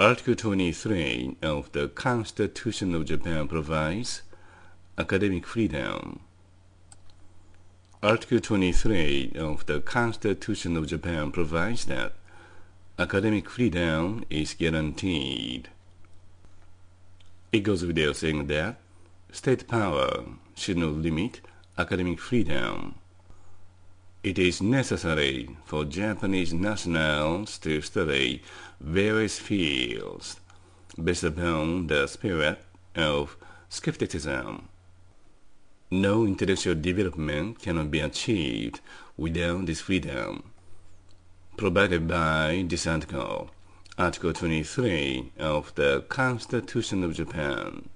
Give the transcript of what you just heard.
Article 23 of the Constitution of Japan provides academic freedom. Article 23 of the Constitution of Japan provides that academic freedom is guaranteed. It goes without saying that state power should not limit academic freedom. It is necessary for Japanese nationals to study various fields based upon the spirit of skepticism. No intellectual development cannot be achieved without this freedom provided by this article, Article 23 of the Constitution of Japan.